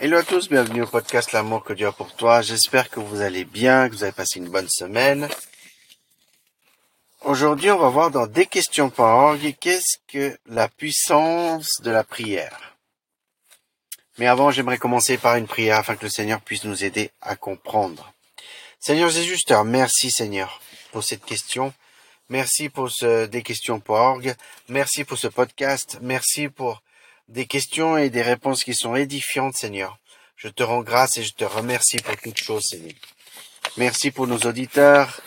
Hello à tous, bienvenue au podcast L'amour que Dieu a pour toi. J'espère que vous allez bien, que vous avez passé une bonne semaine. Aujourd'hui, on va voir dans des qu'est-ce que la puissance de la prière? Mais avant, j'aimerais commencer par une prière afin que le Seigneur puisse nous aider à comprendre. Seigneur Jésus, je te remercie Seigneur pour cette question. Merci pour ce des. Merci pour ce podcast. Merci pour des questions et des réponses qui sont édifiantes, Seigneur. Je te rends grâce et je te remercie pour toutes choses, Seigneur. Merci pour nos auditeurs,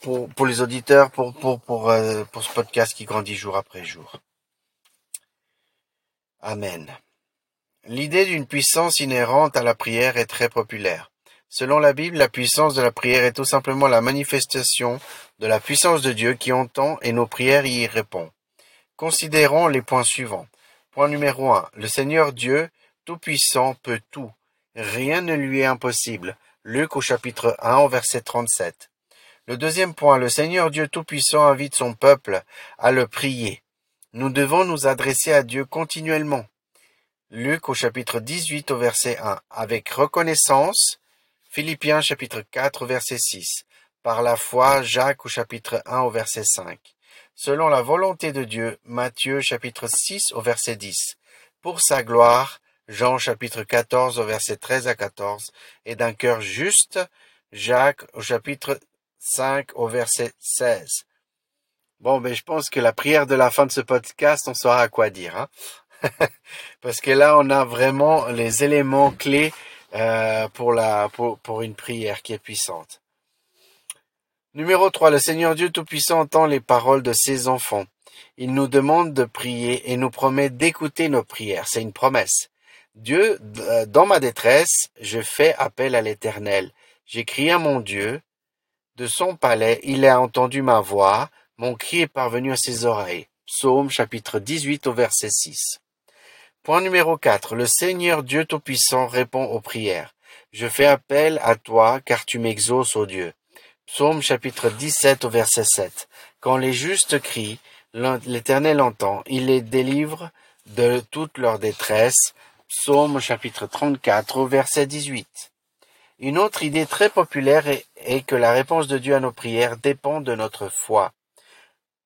pour, pour les auditeurs, pour, pour, pour, euh, pour ce podcast qui grandit jour après jour. Amen. L'idée d'une puissance inhérente à la prière est très populaire. Selon la Bible, la puissance de la prière est tout simplement la manifestation de la puissance de Dieu qui entend et nos prières y répondent. Considérons les points suivants. Point numéro un. Le Seigneur Dieu, Tout-Puissant, peut tout. Rien ne lui est impossible. Luc au chapitre 1 au verset 37. Le deuxième point. Le Seigneur Dieu Tout-Puissant invite son peuple à le prier. Nous devons nous adresser à Dieu continuellement. Luc au chapitre 18 au verset 1. Avec reconnaissance. Philippiens chapitre 4 au verset 6. Par la foi, Jacques au chapitre 1 au verset 5 selon la volonté de Dieu, Matthieu chapitre 6 au verset 10, pour sa gloire, Jean chapitre 14 au verset 13 à 14, et d'un cœur juste, Jacques au chapitre 5 au verset 16. Bon, ben, je pense que la prière de la fin de ce podcast, on saura à quoi dire, hein? Parce que là, on a vraiment les éléments clés euh, pour la pour, pour une prière qui est puissante. Numéro 3. Le Seigneur Dieu Tout-Puissant entend les paroles de ses enfants. Il nous demande de prier et nous promet d'écouter nos prières. C'est une promesse. Dieu, euh, dans ma détresse, je fais appel à l'Éternel. J'écris à mon Dieu. De son palais, il a entendu ma voix. Mon cri est parvenu à ses oreilles. Psaume chapitre 18 au verset 6. Point numéro 4. Le Seigneur Dieu Tout-Puissant répond aux prières. Je fais appel à toi car tu m'exauces, ô Dieu. Psaume chapitre 17 au verset 7. Quand les justes crient, l'Éternel entend, il les délivre de toute leur détresse. Psaume chapitre 34 au verset 18. Une autre idée très populaire est, est, que la réponse de Dieu à nos prières dépend de notre foi.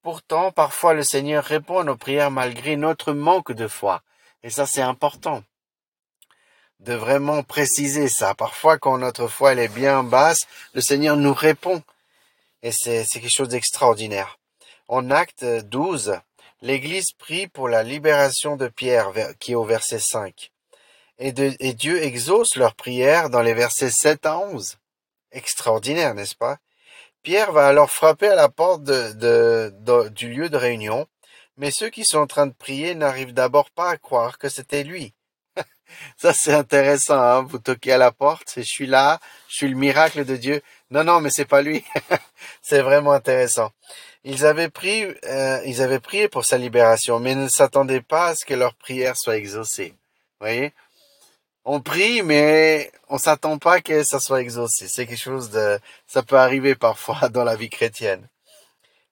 Pourtant, parfois le Seigneur répond à nos prières malgré notre manque de foi. Et ça, c'est important de vraiment préciser ça. Parfois, quand notre foi est bien basse, le Seigneur nous répond. Et c'est quelque chose d'extraordinaire. En acte 12, l'Église prie pour la libération de Pierre, qui est au verset 5. Et, Dieu exauce leur prière dans les versets 7 à 11. Extraordinaire, n'est-ce pas? Pierre va alors frapper à la porte du lieu de réunion, mais ceux qui sont en train de prier n'arrivent d'abord pas à croire que c'était lui. Ça, c'est intéressant, hein. Vous toquez à la porte, je suis là, je suis le miracle de Dieu. Non, non, mais c'est pas lui. c'est vraiment intéressant. Ils avaient pris, euh, ils avaient prié pour sa libération, mais ne s'attendaient pas à ce que leur prière soit exaucée. Vous voyez? On prie, mais on s'attend pas que ça soit exaucé. C'est quelque chose de, ça peut arriver parfois dans la vie chrétienne.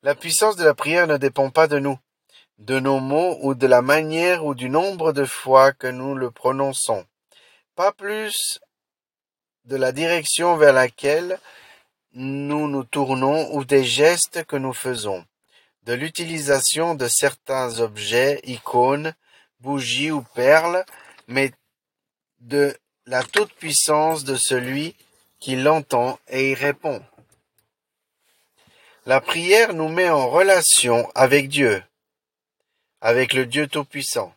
La puissance de la prière ne dépend pas de nous de nos mots ou de la manière ou du nombre de fois que nous le prononçons, pas plus de la direction vers laquelle nous nous tournons ou des gestes que nous faisons, de l'utilisation de certains objets, icônes, bougies ou perles, mais de la toute-puissance de celui qui l'entend et y répond. La prière nous met en relation avec Dieu avec le Dieu Tout-Puissant,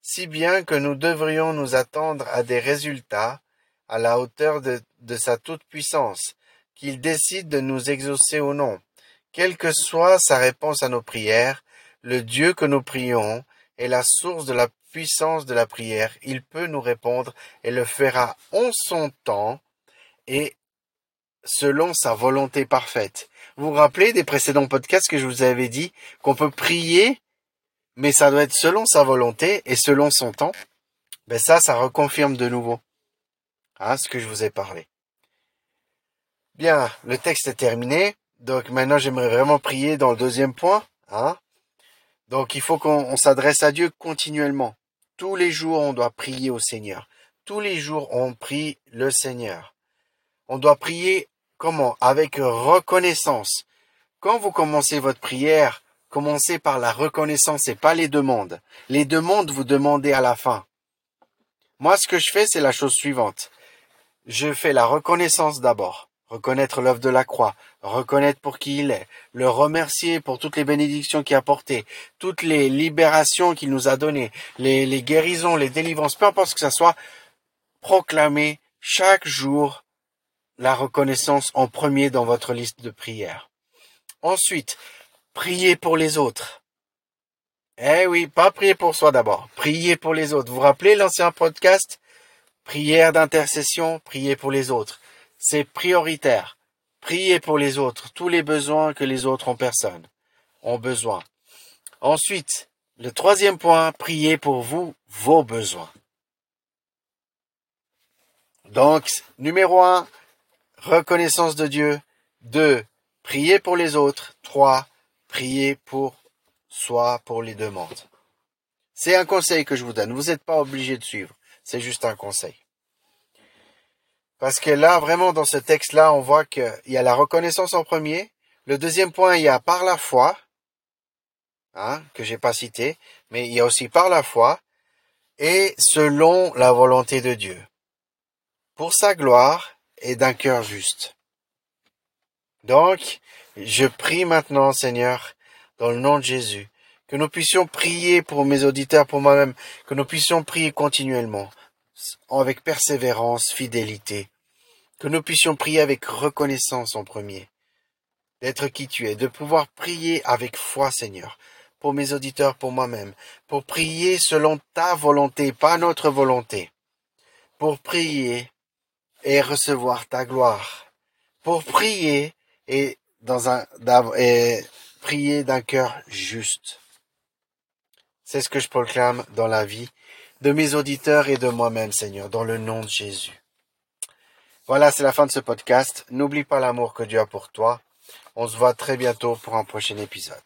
si bien que nous devrions nous attendre à des résultats à la hauteur de, sa toute-puissance, qu'il décide de nous exaucer ou non. Quelle que soit sa réponse à nos prières, le Dieu que nous prions est la source de la puissance de la prière. Il peut nous répondre et le fera en son temps et selon sa volonté parfaite. Vous vous rappelez des précédents podcasts que je vous avais dit qu'on peut prier mais ça doit être selon sa volonté et selon son temps. Ben ça, ça reconfirme de nouveau hein, ce que je vous ai parlé. Bien, le texte est terminé. Donc maintenant, j'aimerais vraiment prier dans le deuxième point. Hein. Donc il faut qu'on s'adresse à Dieu continuellement. Tous les jours, on doit prier au Seigneur. tous les jours on prie le Seigneur. On doit prier comment? Avec reconnaissance. Quand vous commencez votre prière, commencez par la reconnaissance et pas les demandes. Les demandes, vous demandez à la fin. Moi, ce que je fais, c'est la chose suivante. Je fais la reconnaissance d'abord. Reconnaître l'œuvre de la croix, reconnaître pour qui il est, le remercier pour toutes les bénédictions qu'il a apportées, toutes les libérations qu'il nous a données, les, les guérisons, les délivrances, peu importe ce que ça soit, proclamer chaque jour la reconnaissance en premier dans votre liste de prières. Ensuite, priez pour les autres. Eh oui, pas prier pour soi d'abord, prier pour les autres. Vous vous rappelez l'ancien podcast? Prière d'intercession, prier pour les autres. C'est prioritaire. Priez pour les autres, tous les besoins que les autres ont personne, ont besoin. Ensuite, le troisième point, priez pour vous, vos besoins. Donc, numéro un, reconnaissance de Dieu. Deux, prier pour les autres. Trois, prier pour soi, pour les demandes. C'est un conseil que je vous donne. Vous n'êtes pas obligé de suivre. C'est juste un conseil. Parce que là, vraiment, dans ce texte-là, on voit qu'il y a la reconnaissance en premier. Le deuxième point, il y a par la foi, hein, que j'ai pas cité, mais il y a aussi par la foi et selon la volonté de Dieu, pour sa gloire et d'un cœur juste. Donc, je prie maintenant, Seigneur, dans le nom de Jésus, que nous puissions prier pour mes auditeurs, pour moi-même, que nous puissions prier continuellement, avec persévérance, fidélité, que nous puissions prier avec reconnaissance en premier, d'être qui tu es, de pouvoir prier avec foi, Seigneur, pour mes auditeurs, pour moi-même, pour prier selon ta volonté, pas notre volonté, pour prier et recevoir ta gloire, pour prier et dans un et prier d'un cœur juste. C'est ce que je proclame dans la vie de mes auditeurs et de moi-même, Seigneur, dans le nom de Jésus. Voilà, c'est la fin de ce podcast. N'oublie pas l'amour que Dieu a pour toi. On se voit très bientôt pour un prochain épisode.